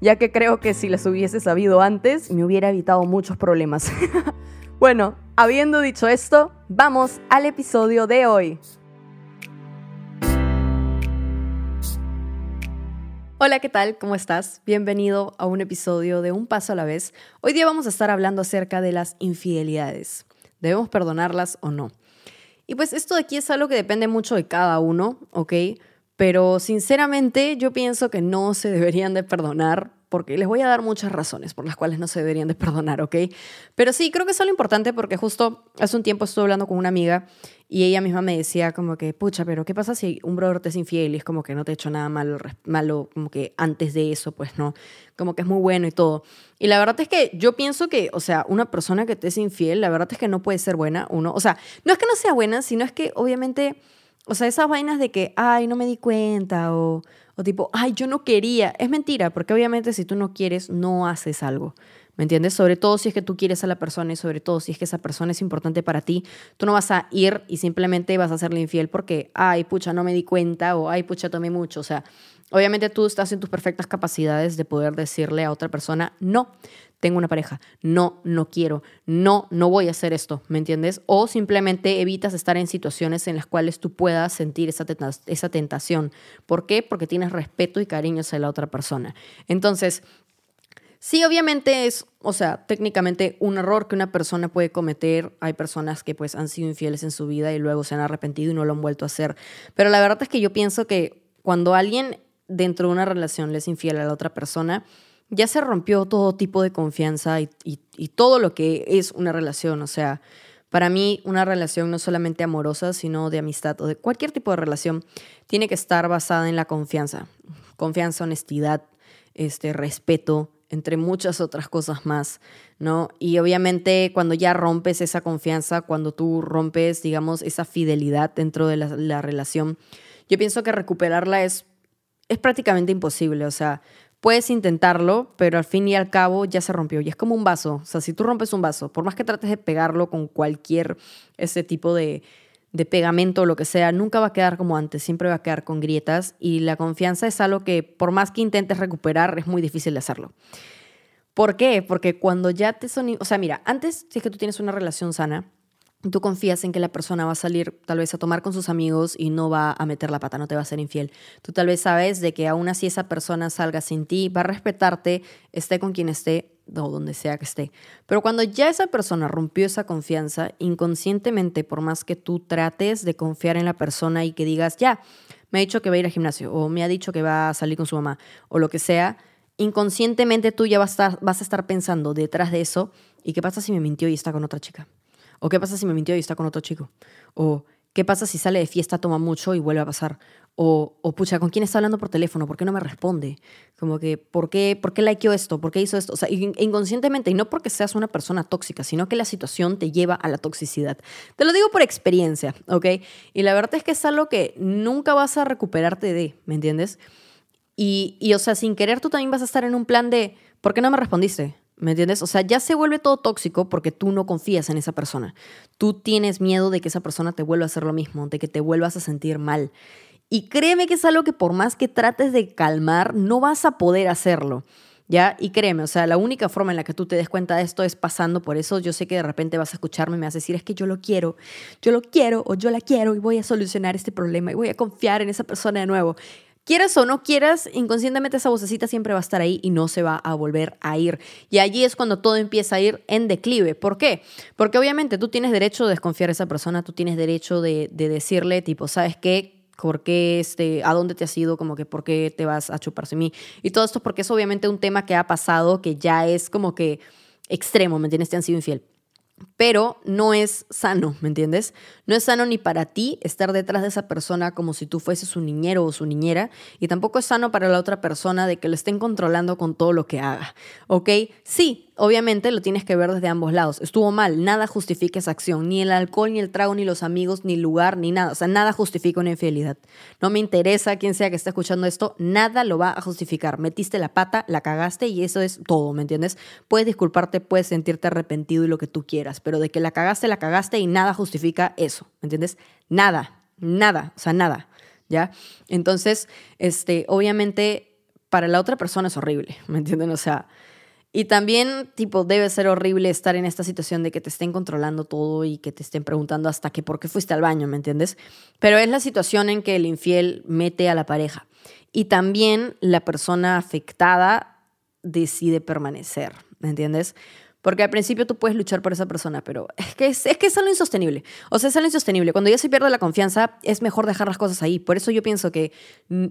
ya que creo que si las hubiese sabido antes me hubiera evitado muchos problemas. bueno, habiendo dicho esto, vamos al episodio de hoy. Hola, ¿qué tal? ¿Cómo estás? Bienvenido a un episodio de Un Paso a la vez. Hoy día vamos a estar hablando acerca de las infidelidades. ¿Debemos perdonarlas o no? Y pues esto de aquí es algo que depende mucho de cada uno, ¿ok? Pero sinceramente yo pienso que no se deberían de perdonar porque les voy a dar muchas razones por las cuales no se deberían de perdonar, ¿ok? Pero sí, creo que es algo importante porque justo hace un tiempo estuve hablando con una amiga y ella misma me decía como que, pucha, pero ¿qué pasa si un brother te es infiel y es como que no te ha hecho nada malo, malo como que antes de eso, pues no, como que es muy bueno y todo. Y la verdad es que yo pienso que, o sea, una persona que te es infiel, la verdad es que no puede ser buena, uno, o sea, no es que no sea buena, sino es que obviamente, o sea, esas vainas de que, ay, no me di cuenta o o tipo, ay, yo no quería. Es mentira, porque obviamente si tú no quieres, no haces algo. ¿Me entiendes? Sobre todo si es que tú quieres a la persona y sobre todo si es que esa persona es importante para ti, tú no vas a ir y simplemente vas a serle infiel porque, ay, pucha, no me di cuenta o, ay, pucha, tomé mucho. O sea, obviamente tú estás en tus perfectas capacidades de poder decirle a otra persona, no, tengo una pareja, no, no quiero, no, no voy a hacer esto, ¿me entiendes? O simplemente evitas estar en situaciones en las cuales tú puedas sentir esa, tentación. ¿Por qué? Porque tienes respeto y cariño hacia la otra persona. Entonces, Sí, obviamente es, o sea, técnicamente un error que una persona puede cometer. Hay personas que pues han sido infieles en su vida y luego se han arrepentido y no lo han vuelto a hacer. Pero la verdad es que yo pienso que cuando alguien dentro de una relación le es infiel a la otra persona, ya se rompió todo tipo de confianza y, todo lo que es una relación. O sea, para mí una relación no solamente amorosa, sino de amistad o de cualquier tipo de relación, tiene que estar basada en la confianza. Confianza, honestidad, este, respeto, entre muchas otras cosas más, ¿no? Y obviamente cuando ya rompes esa confianza, cuando tú rompes, digamos, esa fidelidad dentro de la, la relación, yo pienso que recuperarla es, es prácticamente imposible, o sea, Puedes intentarlo, pero al fin y al cabo ya se rompió. Y es como un vaso. O sea, si tú rompes un vaso, por más que trates de pegarlo con cualquier ese tipo de, de pegamento o lo que sea, nunca va a quedar como antes, siempre va a quedar con grietas y la confianza es algo que por más que intentes recuperar es muy difícil de hacerlo. ¿Por qué? Porque cuando ya te son, o sea, mira, antes si es que tú tienes una relación sana, tú confías en que la persona va a salir tal vez a tomar con sus amigos y no va a meter la pata, no te va a ser infiel. Tú tal vez sabes de que aún así esa persona salga sin ti, va a respetarte, esté con quien esté o donde sea que esté. Pero cuando ya esa persona rompió esa confianza, inconscientemente, por más que tú trates de confiar en la persona y que digas, ya, me ha dicho que va a ir al gimnasio o me ha dicho que va a salir con su mamá o lo que sea, inconscientemente tú ya vas a estar, pensando detrás de eso, ¿y qué pasa si me mintió y está con otra chica? ¿O qué pasa si me mintió y está con otro chico? ¿O qué pasa si sale de fiesta, toma mucho y vuelve a pasar? O, o pucha, ¿con quién está hablando por teléfono? ¿Por qué no me responde? Como que, ¿por qué, ¿por qué likeó esto? ¿Por qué hizo esto? O sea, inconscientemente, y no porque seas una persona tóxica, sino que la situación te lleva a la toxicidad. Te lo digo por experiencia, ¿ok? Y la verdad es que es algo que nunca vas a recuperarte de, ¿me entiendes? Y, y, o sea, sin querer tú también vas a estar en un plan de, ¿por qué no me respondiste? ¿Me entiendes? O sea, ya se vuelve todo tóxico porque tú no confías en esa persona. Tú tienes miedo de que esa persona te vuelva a hacer lo mismo, de que te vuelvas a sentir mal. Y créeme que es algo que por más que trates de calmar, no vas a poder hacerlo. ¿Ya? Y créeme, o sea, la única forma en la que tú te des cuenta de esto es pasando por eso. Yo sé que de repente vas a escucharme y me vas a decir, es que yo lo quiero, yo lo quiero o yo la quiero y voy a solucionar este problema y voy a confiar en esa persona de nuevo. Quieras o no quieras, inconscientemente esa vocecita siempre va a estar ahí y no se va a volver a ir. Y allí es cuando todo empieza a ir en declive. ¿Por qué? Porque obviamente tú tienes derecho de desconfiar a esa persona, tú tienes derecho de, decirle, tipo, ¿sabes qué? ¿Por qué, este, a dónde te has ido? Como que, ¿por qué te vas a chuparse mí? Y todo esto porque es obviamente un tema que ha pasado, que ya es como que extremo, ¿me entiendes? Te han sido infiel pero no es sano, ¿me entiendes? No es sano ni para ti estar detrás de esa persona como si tú fueses su niñero o su niñera, y tampoco es sano para la otra persona de que lo estén controlando con todo lo que haga, ¿ok? Sí, obviamente lo tienes que ver desde ambos lados. Estuvo mal, nada justifica esa acción, ni el alcohol, ni el trago, ni los amigos, ni el lugar, ni nada. O sea, nada justifica una infidelidad. No me interesa quién sea que esté escuchando esto, nada lo va a justificar. Metiste la pata, la cagaste y eso es todo, ¿me entiendes? Puedes disculparte, puedes sentirte arrepentido y lo que tú quieras, pero de que la cagaste, la cagaste y nada justifica eso, ¿me entiendes? Nada, nada, o sea, nada, ¿ya? Entonces, este, obviamente, para la otra persona es horrible, ¿me entienden? O sea y también, tipo, debe ser horrible estar en esta situación de que te estén controlando todo y que te estén preguntando hasta que por qué fuiste al baño, ¿me entiendes? Pero es la situación en que el infiel mete a la pareja. Y también la persona afectada decide permanecer, ¿me entiendes? Porque al principio tú puedes luchar por esa persona, pero es que es, que es algo insostenible. O sea, es algo insostenible. Cuando ya se pierde la confianza, es mejor dejar las cosas ahí. Por eso yo pienso que,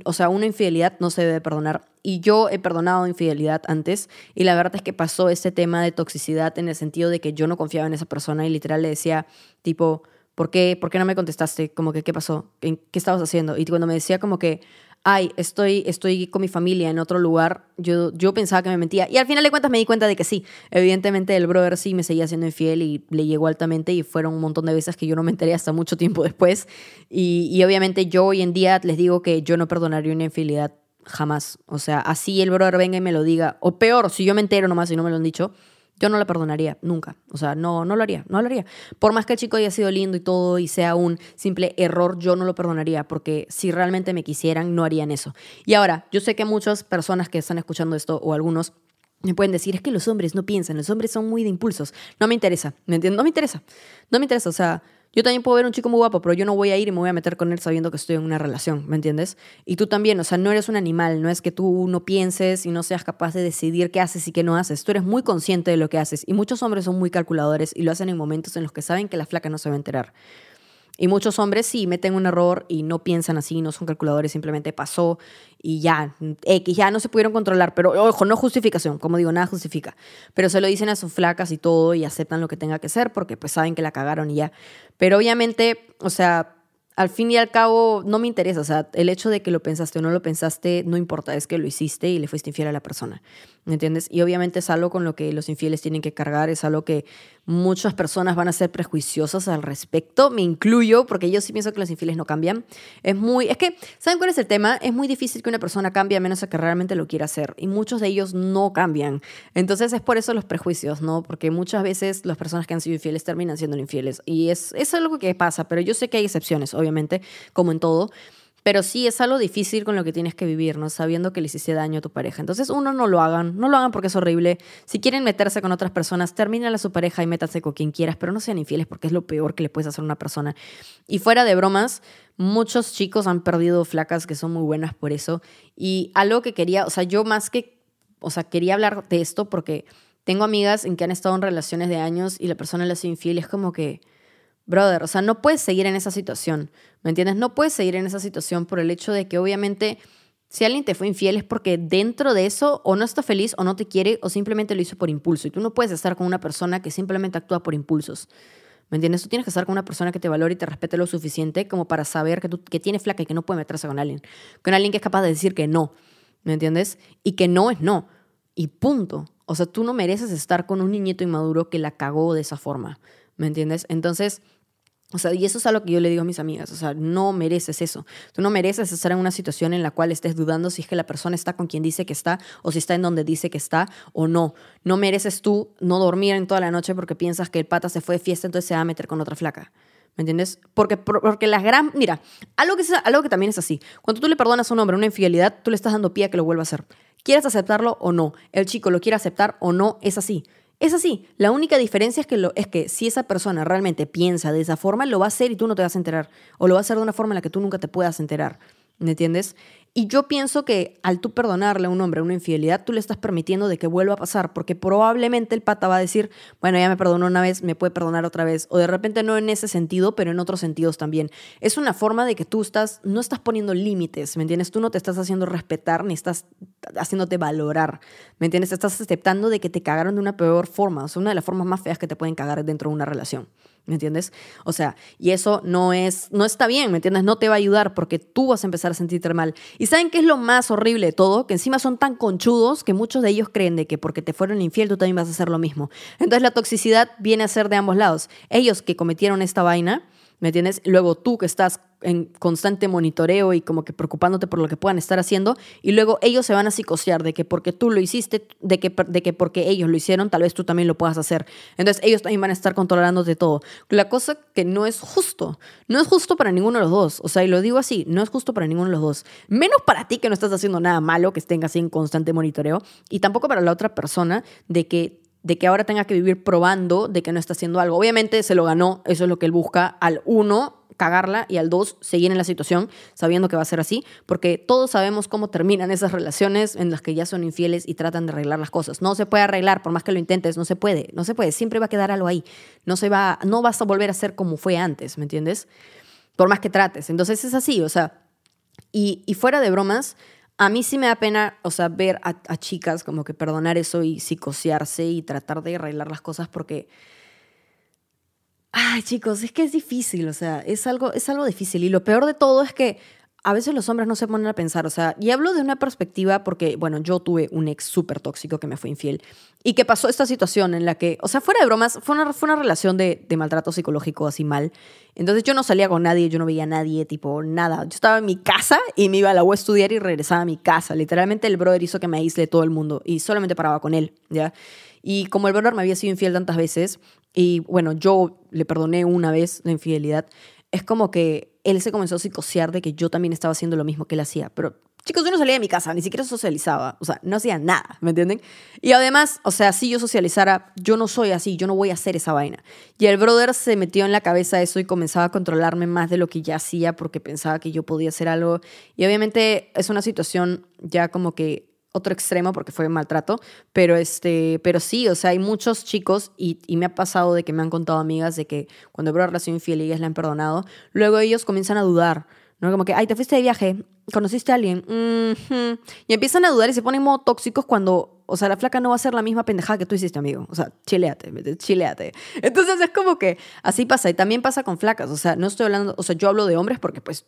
o sea, una infidelidad no se debe perdonar. Y yo he perdonado infidelidad antes. Y la verdad es que pasó ese tema de toxicidad en el sentido de que yo no confiaba en esa persona y literal le decía, tipo, ¿por qué, ¿por qué no me contestaste? Como que, ¿qué pasó? ¿Qué estabas haciendo? Y cuando me decía como que, ay, estoy, estoy con mi familia en otro lugar, yo, yo pensaba que me mentía. Y al final de cuentas me di cuenta de que sí. Evidentemente el brother sí me seguía siendo infiel y le llegó altamente y fueron un montón de veces que yo no me enteré hasta mucho tiempo después. Y, y obviamente yo hoy en día les digo que yo no perdonaría una infidelidad jamás. O sea, así el brother venga y me lo diga. O peor, si yo me entero nomás y no me lo han dicho, yo no la perdonaría, nunca. O sea, no, no lo haría, no lo haría. Por más que el chico haya sido lindo y todo y sea un simple error, yo no lo perdonaría porque si realmente me quisieran, no harían eso. Y ahora, yo sé que muchas personas que están escuchando esto o algunos me pueden decir, es que los hombres no piensan, los hombres son muy de impulsos. No me interesa, ¿me entiendes? No me interesa, no me interesa. O sea, yo también puedo ver un chico muy guapo, pero yo no voy a ir y me voy a meter con él sabiendo que estoy en una relación, ¿me entiendes? Y tú también, o sea, no eres un animal, no es que tú no pienses y no seas capaz de decidir qué haces y qué no haces. Tú eres muy consciente de lo que haces. Y muchos hombres son muy calculadores y lo hacen en momentos en los que saben que la flaca no se va a enterar. Y muchos hombres sí meten un error y no piensan así, no son calculadores, simplemente pasó y ya, X, ya no se pudieron controlar. Pero ojo, no justificación, como digo, nada justifica. Pero se lo dicen a sus flacas y todo y aceptan lo que tenga que ser porque pues saben que la cagaron y ya. Pero obviamente, o sea, al fin y al cabo no me interesa, o sea, el hecho de que lo pensaste o no lo pensaste no importa, es que lo hiciste y le fuiste infiel a la persona, ¿me entiendes? Y obviamente es algo con lo que los infieles tienen que cargar, es algo que muchas personas van a ser prejuiciosas al respecto, me incluyo, porque yo sí pienso que los infieles no cambian. Es muy, es que, ¿saben cuál es el tema? Es muy difícil que una persona cambie a menos que realmente lo quiera hacer, y muchos de ellos no cambian. Entonces es por eso los prejuicios, ¿no? Porque muchas veces las personas que han sido infieles terminan siendo infieles, y es, es algo que pasa, pero yo sé que hay excepciones, obviamente como en todo. Pero sí es algo difícil con lo que tienes que vivir, ¿no? Sabiendo que le hiciste daño a tu pareja. Entonces, uno, no lo hagan. No lo hagan porque es horrible. Si quieren meterse con otras personas, terminen a su pareja y métanse con quien quieras, pero no sean infieles porque es lo peor que le puedes hacer a una persona. Y fuera de bromas, muchos chicos han perdido flacas que son muy buenas por eso. Y algo que quería, o sea, yo más que, o sea, quería hablar de esto porque tengo amigas en que han estado en relaciones de años y la persona le ha sido infiel es como que brother, o sea, no puedes seguir en esa situación, ¿me entiendes? No puedes seguir en esa situación por el hecho de que obviamente si alguien te fue infiel es porque dentro de eso o no está feliz o no te quiere o simplemente lo hizo por impulso. Y tú no puedes estar con una persona que simplemente actúa por impulsos. ¿Me entiendes? Tú tienes que estar con una persona que te valore y te respete lo suficiente como para saber que, tú, que tiene flaca y que no puede meterse con alguien. Con alguien que es capaz de decir que no. ¿Me entiendes? Y que no es no. Y punto. O sea, tú no mereces estar con un niñito inmaduro que la cagó de esa forma. ¿Me entiendes? Entonces, o sea, y eso es algo que yo le digo a mis amigas, o sea, no mereces eso. Tú no mereces estar en una situación en la cual estés dudando si es que la persona está con quien dice que está o si está en donde dice que está o no. No mereces tú no dormir en toda la noche porque piensas que el pata se fue de fiesta, entonces se va a meter con otra flaca. ¿Me entiendes? Porque, porque las gran... Mira, algo que, algo que también es así. Cuando tú le perdonas a un hombre una infidelidad, tú le estás dando pie a que lo vuelva a hacer. ¿Quieres aceptarlo o no? El chico lo quiere aceptar o no, es así. Es así. La única diferencia es que, lo, es que si esa persona realmente piensa de esa forma, lo va a hacer y tú no te vas a enterar. O lo va a hacer de una forma en la que tú nunca te puedas enterar. ¿Me entiendes? Y yo pienso que al tú perdonarle a un hombre una infidelidad, tú le estás permitiendo de que vuelva a pasar, porque probablemente el pata va a decir, bueno, ya me perdonó una vez, me puede perdonar otra vez, o de repente no en ese sentido, pero en otros sentidos también. Es una forma de que tú estás, no estás poniendo límites, ¿me entiendes? Tú no te estás haciendo respetar ni estás haciéndote valorar, ¿me entiendes? Estás aceptando de que te cagaron de una peor forma, o sea, una de las formas más feas que te pueden cagar dentro de una relación. ¿Me entiendes? O sea, y eso no es, no está bien, ¿me entiendes? No te va a ayudar porque tú vas a empezar a sentirte mal. ¿Y saben qué es lo más horrible de todo? Que encima son tan conchudos que muchos de ellos creen de que porque te fueron infiel tú también vas a hacer lo mismo. Entonces la toxicidad viene a ser de ambos lados. Ellos que cometieron esta vaina, ¿me entiendes? Luego tú que estás en constante monitoreo y como que preocupándote por lo que puedan estar haciendo y luego ellos se van a psicosear de que porque tú lo hiciste, de que, de que porque ellos lo hicieron, tal vez tú también lo puedas hacer. Entonces ellos también van a estar controlándote todo. La cosa que no es justo, no es justo para ninguno de los dos, o sea, y lo digo así, no es justo para ninguno de los dos, menos para ti que no estás haciendo nada malo, que estén así en constante monitoreo y tampoco para la otra persona de que de que ahora tenga que vivir probando de que no está haciendo algo. Obviamente se lo ganó, eso es lo que él busca. Al uno, cagarla y al dos, seguir en la situación sabiendo que va a ser así, porque todos sabemos cómo terminan esas relaciones en las que ya son infieles y tratan de arreglar las cosas. No se puede arreglar, por más que lo intentes, no se puede, no se puede, siempre va a quedar algo ahí. No, se va, no vas a volver a ser como fue antes, ¿me entiendes? Por más que trates. Entonces es así, o sea, y, y fuera de bromas, a mí sí me da pena, o sea, ver a, chicas como que perdonar eso y psicosearse y tratar de arreglar las cosas porque... Ay, chicos, es que es difícil, o sea, es algo, es algo difícil. Y lo peor de todo es que a veces los hombres no se ponen a pensar, o sea, y hablo de una perspectiva porque, bueno, yo tuve un ex súper tóxico que me fue infiel y que pasó esta situación en la que, o sea, fuera de bromas, fue una, fue una relación de, de maltrato psicológico así mal. Entonces yo no salía con nadie, yo no veía a nadie, tipo, nada. Yo estaba en mi casa y me iba a la U a estudiar y regresaba a mi casa. Literalmente el brother hizo que me aísle todo el mundo y solamente paraba con él, ¿ya? Y como el brother me había sido infiel tantas veces y, bueno, yo le perdoné una vez la infidelidad, es como que él se comenzó a psicosear de que yo también estaba haciendo lo mismo que él hacía. Pero, chicos, yo no salía de mi casa, ni siquiera socializaba. O sea, no hacía nada, ¿me entienden? Y además, o sea, si yo socializara, yo no soy así, yo no voy a hacer esa vaina. Y el brother se metió en la cabeza eso y comenzaba a controlarme más de lo que ya hacía porque pensaba que yo podía hacer algo. Y obviamente es una situación ya como que otro extremo porque fue maltrato, pero, este, pero sí, o sea, hay muchos chicos y, me ha pasado de que me han contado amigas de que cuando veo relación infiel y ellas la han perdonado, luego ellos comienzan a dudar, ¿no? Como que, ay, te fuiste de viaje, conociste a alguien, y empiezan a dudar y se ponen modo tóxicos cuando, o sea, la flaca no va a ser la misma pendejada que tú hiciste, amigo, o sea, chileate, chileate. Entonces es como que así pasa y también pasa con flacas, o sea, no estoy hablando, o sea, yo hablo de hombres porque pues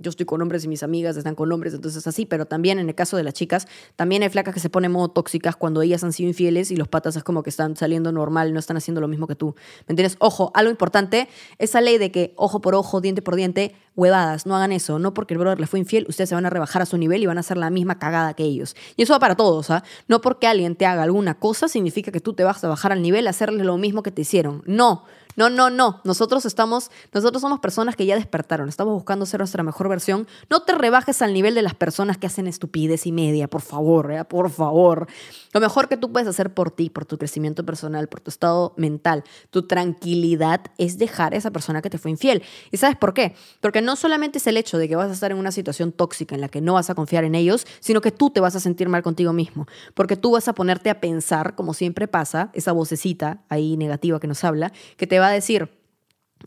yo estoy con hombres y mis amigas están con hombres, entonces así, pero también en el caso de las chicas, también hay flacas que se ponen modo tóxicas cuando ellas han sido infieles y los patas es como que están saliendo normal, no están haciendo lo mismo que tú. ¿Me entiendes? Ojo, algo importante, esa ley de que ojo por ojo, diente por diente, huevadas, no hagan eso, no porque el brother le fue infiel, ustedes se van a rebajar a su nivel y van a hacer la misma cagada que ellos. Y eso va para todos, ¿ah? No porque alguien te haga alguna cosa significa que tú te vas a bajar al nivel a hacerle lo mismo que te hicieron. No, no, no, no. Nosotros estamos, nosotros somos personas que ya despertaron. Estamos buscando ser nuestra mejor versión. No te rebajes al nivel de las personas que hacen estupidez y media, por favor, ¿eh? por favor. Lo mejor que tú puedes hacer por ti, por tu crecimiento personal, por tu estado mental, tu tranquilidad, es dejar a esa persona que te fue infiel. ¿Y sabes por qué? Porque no solamente es el hecho de que vas a estar en una situación tóxica en la que no vas a confiar en ellos, sino que tú te vas a sentir mal contigo mismo. Porque tú vas a ponerte a pensar, como siempre pasa, esa vocecita ahí negativa que nos habla, que te va decir,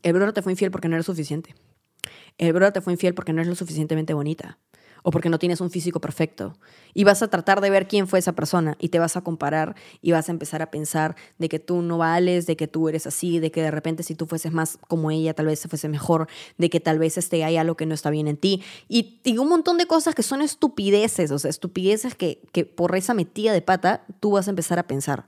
el brother te fue infiel porque no eres suficiente. El brother te fue infiel porque no eres lo suficientemente bonita o porque no tienes un físico perfecto. Y vas a tratar de ver quién fue esa persona y te vas a comparar y vas a empezar a pensar de que tú no vales, de que tú eres así, de que de repente si tú fueses más como ella tal vez se fuese mejor, de que tal vez este, hay algo que no está bien en ti. Y, y un montón de cosas que son estupideces, o sea, estupideces que, que por esa metida de pata tú vas a empezar a pensar.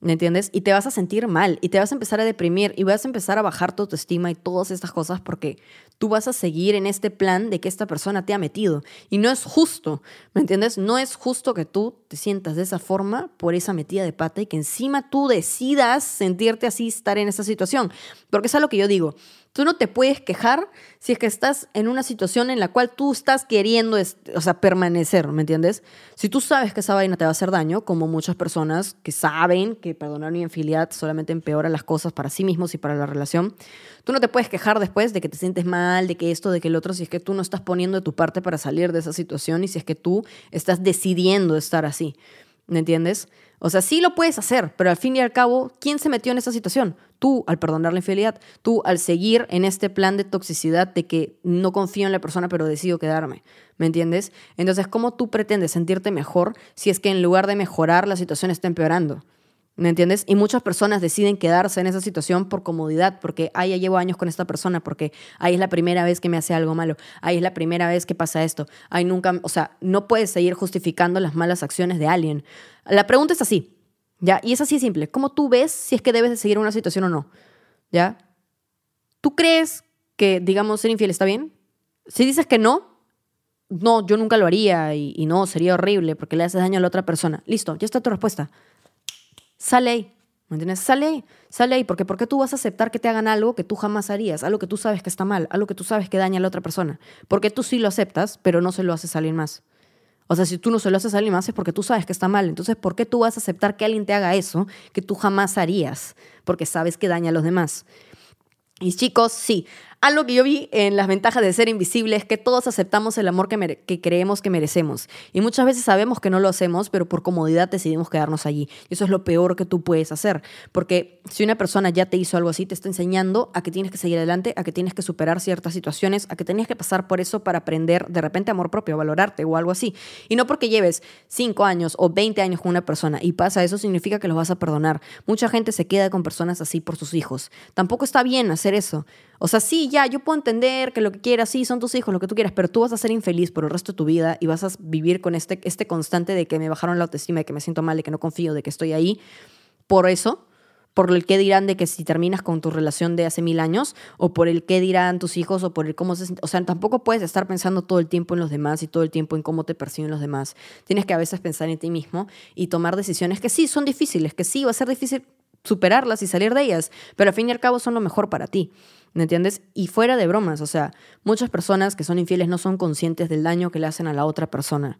¿Me entiendes? Y te vas a sentir mal y te vas a empezar a deprimir y vas a empezar a bajar tu autoestima y todas estas cosas porque tú vas a seguir en este plan de que esta persona te ha metido. Y no es justo, ¿me entiendes? No es justo que tú te sientas de esa forma por esa metida de pata y que encima tú decidas sentirte así, estar en esa situación. Porque es algo que yo digo. Tú no te puedes quejar si es que estás en una situación en la cual tú estás queriendo, o sea, permanecer, ¿me entiendes? Si tú sabes que esa vaina te va a hacer daño, como muchas personas que saben que perdonar una infidelidad solamente empeora las cosas para sí mismos y para la relación, tú no te puedes quejar después de que te sientes mal, de que esto, de que el otro, si es que tú no estás poniendo de tu parte para salir de esa situación y si es que tú estás decidiendo estar así, ¿me entiendes? O sea, sí lo puedes hacer, pero al fin y al cabo, ¿quién se metió en esa situación? Tú al perdonar la infidelidad, tú al seguir en este plan de toxicidad de que no confío en la persona pero decido quedarme, ¿me entiendes? Entonces, ¿cómo tú pretendes sentirte mejor si es que en lugar de mejorar la situación está empeorando? ¿Me entiendes? Y muchas personas deciden quedarse en esa situación por comodidad, porque, ay, ya llevo años con esta persona, porque, ay, es la primera vez que me hace algo malo, ay, es la primera vez que pasa esto, ay, nunca, o sea, no puedes seguir justificando las malas acciones de alguien. La pregunta es así, ¿ya? Y es así simple. ¿Cómo tú ves si es que debes de seguir una situación o no? ¿Ya? ¿Tú crees que, digamos, ser infiel está bien? Si dices que no, no, yo nunca lo haría y, y no, sería horrible porque le haces daño a la otra persona. Listo, ya está tu respuesta. Sale ahí. ¿Me entiendes? Sale ahí, sale ahí, porque ¿por qué tú vas a aceptar que te hagan algo que tú jamás harías? Algo que tú sabes que está mal, algo que tú sabes que daña a la otra persona. Porque tú sí lo aceptas, pero no se lo haces a alguien más. O sea, si tú no se lo haces a alguien más es porque tú sabes que está mal. Entonces, ¿por qué tú vas a aceptar que alguien te haga eso que tú jamás harías? Porque sabes que daña a los demás. Y chicos, sí, algo que yo vi en las ventajas de ser invisible es que todos aceptamos el amor que, creemos que merecemos. Y muchas veces sabemos que no lo hacemos, pero por comodidad decidimos quedarnos allí. Y eso es lo peor que tú puedes hacer. Porque si una persona ya te hizo algo así, te está enseñando a que tienes que seguir adelante, a que tienes que superar ciertas situaciones, a que tenías que pasar por eso para aprender de repente amor propio, valorarte o algo así. Y no porque lleves 5 años o 20 años con una persona y pasa eso, significa que los vas a perdonar. Mucha gente se queda con personas así por sus hijos. Tampoco está bien hacer eso. O sea, sí, ya, yo puedo entender que lo que quieras, sí, son tus hijos, lo que tú quieras, pero tú vas a ser infeliz por el resto de tu vida y vas a vivir con este, este constante de que me bajaron la autoestima, de que me siento mal, de que no confío, de que estoy ahí. Por eso, por el qué dirán de que si terminas con tu relación de hace mil años, o por el qué dirán tus hijos, o por el cómo se... O sea, tampoco puedes estar pensando todo el tiempo en los demás y todo el tiempo en cómo te perciben los demás. Tienes que a veces pensar en ti mismo y tomar decisiones que sí son difíciles, que sí va a ser difícil superarlas y salir de ellas, pero al fin y al cabo son lo mejor para ti. ¿Me entiendes? Y fuera de bromas, o sea, muchas personas que son infieles no son conscientes del daño que le hacen a la otra persona.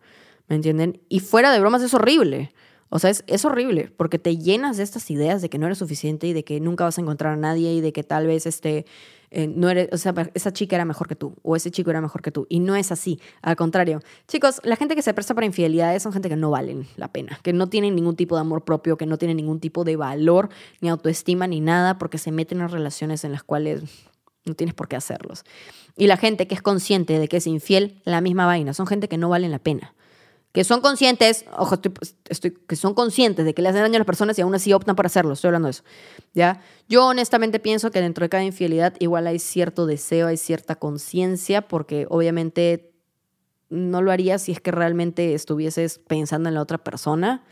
¿Me entienden? Y fuera de bromas es horrible. O sea, es, es, horrible porque te llenas de estas ideas de que no eres suficiente y de que nunca vas a encontrar a nadie y de que tal vez este, eh, no eres, o sea, esa chica era mejor que tú o ese chico era mejor que tú. Y no es así. Al contrario, chicos, la gente que se presta para infidelidades son gente que no valen la pena, que no tienen ningún tipo de amor propio, que no tienen ningún tipo de valor, ni autoestima, ni nada, porque se meten en relaciones en las cuales no tienes por qué hacerlos. Y la gente que es consciente de que es infiel, la misma vaina. Son gente que no valen la pena que son conscientes, ojo, estoy, que son conscientes de que le hacen daño a las personas y aún así optan por hacerlo. Estoy hablando de eso. ¿ya? Yo honestamente pienso que dentro de cada infidelidad igual hay cierto deseo, hay cierta conciencia, porque obviamente no lo harías si es que realmente estuvieses pensando en la otra persona.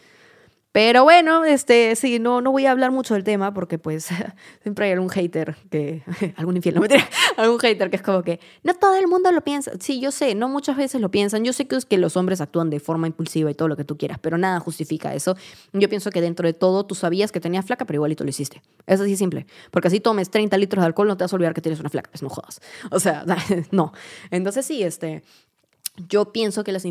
Pero bueno, este, sí, no, no voy a hablar mucho del tema porque pues siempre hay algún hater que, algún infiel, no me algún hater que es como que no todo el mundo lo piensa. Sí, yo sé, no muchas veces lo piensan. Yo sé que, es que los hombres actúan de forma impulsiva y todo lo que tú quieras, pero nada justifica eso. Yo pienso que dentro de todo tú sabías que tenías flaca, pero igualito lo hiciste. Es así simple. Porque así tomes 30 litros de alcohol, no te vas a olvidar que tienes una flaca. Es no jodas. O sea, no. Entonces sí, este, yo pienso que las,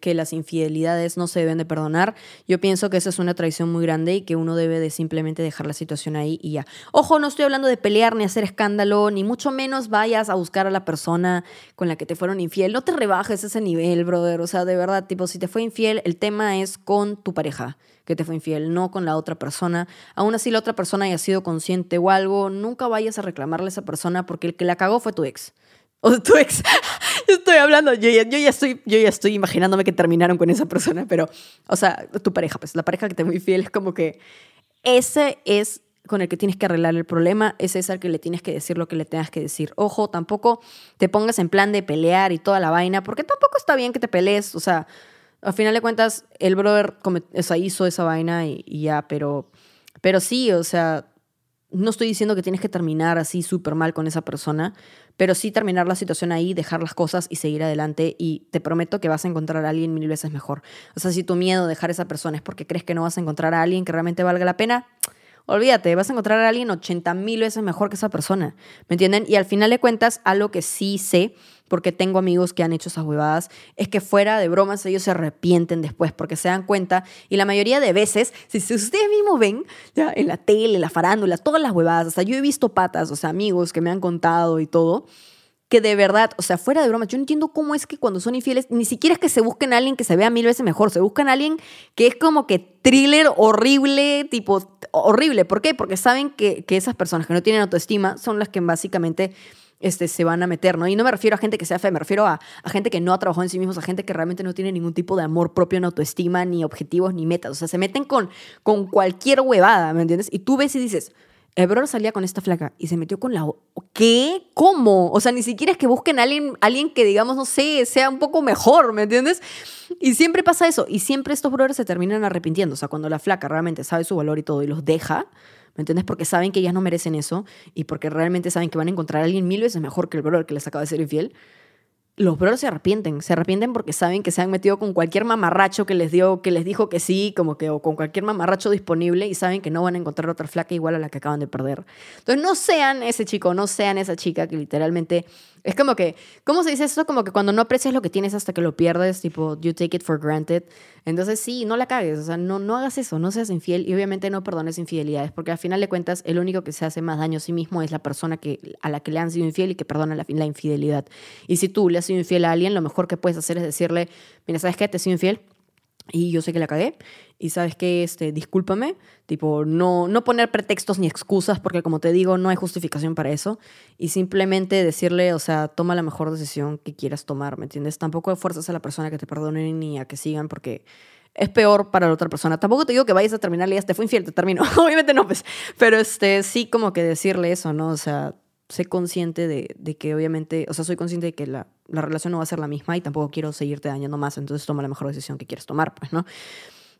que las infidelidades no se deben de perdonar. Yo pienso que esa es una traición muy grande y que uno debe de simplemente dejar la situación ahí y ya. Ojo, no estoy hablando de pelear ni hacer escándalo, ni mucho menos vayas a buscar a la persona con la que te fueron infiel. No te rebajes ese nivel, brother. O sea, de verdad, tipo, si te fue infiel, el tema es con tu pareja que te fue infiel, no con la otra persona. Aún así la otra persona haya sido consciente o algo, nunca vayas a reclamarle a esa persona porque el que la cagó fue tu ex. O tu ex. estoy hablando, yo ya, estoy, yo ya estoy imaginándome que terminaron con esa persona, pero, o sea, tu pareja, pues la pareja que te muy fiel es como que ese es con el que tienes que arreglar el problema, ese es el que le tienes que decir lo que le tengas que decir. Ojo, tampoco te pongas en plan de pelear y toda la vaina, porque tampoco está bien que te pelees, o sea, al final de cuentas, el brother o hizo esa vaina y, y ya, pero, pero sí, o sea, no estoy diciendo que tienes que terminar así súper mal con esa persona, pero sí terminar la situación ahí, dejar las cosas y seguir adelante. Y te prometo que vas a encontrar a alguien mil veces mejor. O sea, si tu miedo de dejar a esa persona es porque crees que no vas a encontrar a alguien que realmente valga la pena, olvídate, vas a encontrar a alguien 80 mil veces mejor que esa persona. ¿Me entienden? Y al final de cuentas, algo que sí sé porque tengo amigos que han hecho esas huevadas, es que fuera de bromas ellos se arrepienten después porque se dan cuenta y la mayoría de veces, si ustedes mismos ven ya, en la tele, en la farándula, todas las huevadas, hasta yo he visto patas, o sea, amigos que me han contado y todo, que de verdad, o sea, fuera de bromas, yo no entiendo cómo es que cuando son infieles, ni siquiera es que se busquen a alguien que se vea mil veces mejor, se buscan a alguien que es como que thriller horrible, tipo horrible. ¿Por qué? Porque saben que, que esas personas que no tienen autoestima son las que básicamente este, se van a meter, ¿no? Y no me refiero a gente que sea fea, me refiero a, a, gente que no ha trabajado en sí mismos, a gente que realmente no tiene ningún tipo de amor propio, ni autoestima, ni objetivos, ni metas. O sea, se meten con, con cualquier huevada, ¿me entiendes? Y tú ves y dices, el brother salía con esta flaca y se metió con la... ¿Qué? ¿Cómo? O sea, ni siquiera es que busquen a alguien, alguien que, digamos, no sé, sea un poco mejor, ¿me entiendes? Y siempre pasa eso. Y siempre estos brothers se terminan arrepintiendo. O sea, cuando la flaca realmente sabe su valor y todo y los deja, ¿me entiendes? Porque saben que ellas no merecen eso y porque realmente saben que van a encontrar a alguien mil veces mejor que el brother que les acaba de ser infiel los brothers se arrepienten, se arrepienten porque saben que se han metido con cualquier mamarracho que les dio, que les dijo que sí, como que o con cualquier mamarracho disponible y saben que no van a encontrar otra flaca igual a la que acaban de perder. Entonces no sean ese chico, no sean esa chica que literalmente es como que, ¿cómo se dice eso? Como que cuando no aprecias lo que tienes hasta que lo pierdes, tipo, you take it for granted. Entonces, sí, no la cagues, o sea, no, no hagas eso, no seas infiel y obviamente no perdones infidelidades, porque al final de cuentas, el único que se hace más daño a sí mismo es la persona que, a la que le han sido infiel y que perdona la, la infidelidad. Y si tú le has sido infiel a alguien, lo mejor que puedes hacer es decirle, mira, ¿sabes qué? Te he sido infiel y yo sé que la cagué y sabes que este discúlpame tipo no no poner pretextos ni excusas porque como te digo no hay justificación para eso y simplemente decirle o sea toma la mejor decisión que quieras tomar me entiendes tampoco fuerzas a la persona que te perdone ni a que sigan porque es peor para la otra persona. Tampoco te digo que vayas a terminarle y ya te fue infiel, te termino. Obviamente no, pues. Pero este, sí como que decirle eso, ¿no? O sea, sé consciente de, de, que obviamente, o sea, soy consciente de que la, la, relación no va a ser la misma y tampoco quiero seguirte dañando más, entonces toma la mejor decisión que quieres tomar, pues, ¿no?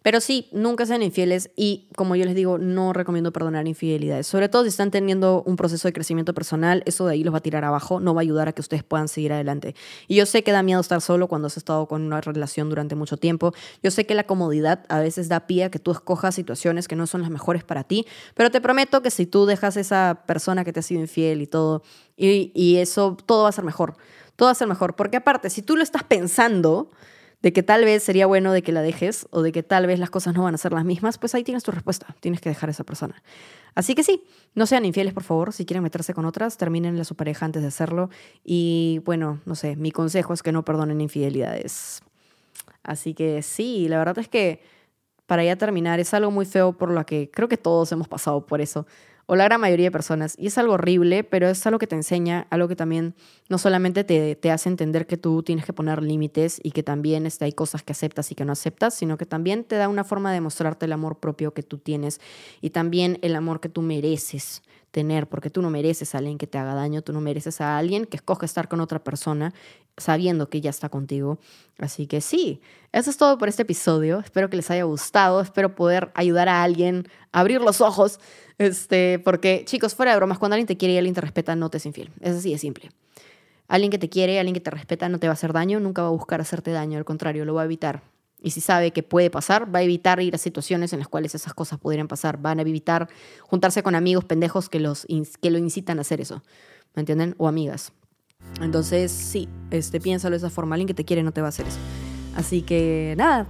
Pero sí, nunca sean infieles y como yo les digo, no recomiendo perdonar infidelidades. Sobre todo si están teniendo un proceso de crecimiento personal, eso de ahí los va a tirar abajo, no va a ayudar a que ustedes puedan seguir adelante. Y yo sé que da miedo estar solo cuando has estado con una relación durante mucho tiempo. Yo sé que la comodidad a veces da pie a que tú escojas situaciones que no son las mejores para ti, pero te prometo que si tú dejas esa persona que te ha sido infiel y todo, y, y eso, todo va a ser mejor. Todo va a ser mejor. Porque aparte, si tú lo estás pensando, de que tal vez sería bueno de que la dejes o de que tal vez las cosas no van a ser las mismas, pues ahí tienes tu respuesta. Tienes que dejar a esa persona. Así que sí, no sean infieles, por favor. Si quieren meterse con otras, terminen a su pareja antes de hacerlo. Y bueno, no sé, mi consejo es que no perdonen infidelidades. Así que sí, la verdad es que para ya terminar, es algo muy feo por lo que creo que todos hemos pasado por eso o la gran mayoría de personas. Y es algo horrible, pero es algo que te enseña, algo que también no solamente te, te hace entender que tú tienes que poner límites y que también este, hay cosas que aceptas y que no aceptas, sino que también te da una forma de mostrarte el amor propio que tú tienes y también el amor que tú mereces tener, porque tú no mereces a alguien que te haga daño, tú no mereces a alguien que escoge estar con otra persona sabiendo que ya está contigo. Así que sí, eso es todo por este episodio. Espero que les haya gustado, espero poder ayudar a alguien a abrir los ojos, este, porque chicos, fuera de bromas, cuando alguien te quiere y alguien te respeta, no te es infiel. Es así de simple. Alguien que te quiere, alguien que te respeta, no te va a hacer daño, nunca va a buscar hacerte daño, al contrario, lo va a evitar. Y si sabe que puede pasar, va a evitar ir a situaciones en las cuales esas cosas podrían pasar. Van a evitar juntarse con amigos pendejos que, los, que lo incitan a hacer eso. ¿Me entienden? O amigas. Entonces, sí, este, piénsalo de esa forma. Alguien que te quiere no te va a hacer eso. Así que nada,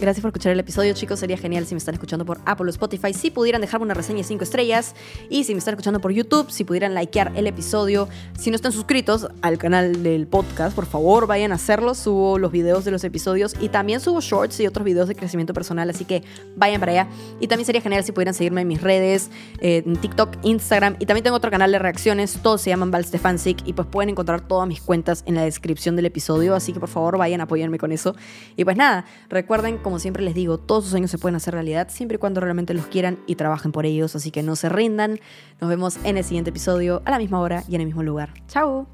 Gracias por escuchar el episodio, chicos. Sería genial si me están escuchando por Apple o Spotify, si pudieran dejarme una reseña de 5 estrellas. Y si me están escuchando por YouTube, si pudieran likear el episodio. Si no están suscritos al canal del podcast, por favor, vayan a hacerlo. Subo los videos de los episodios y también subo shorts y otros videos de crecimiento personal. Así que vayan para allá. Y también sería genial si pudieran seguirme en mis redes, en TikTok, Instagram. Y también tengo otro canal de reacciones. Todos se llaman Val. Y pues pueden encontrar todas mis cuentas en la descripción del episodio. Así que por favor, vayan a apoyarme con eso. Y pues nada, recuerden, como siempre les digo, todos sus sueños se pueden hacer realidad siempre y cuando realmente los quieran y trabajen por ellos, así que no se rindan. Nos vemos en el siguiente episodio a la misma hora y en el mismo lugar. ¡Chao!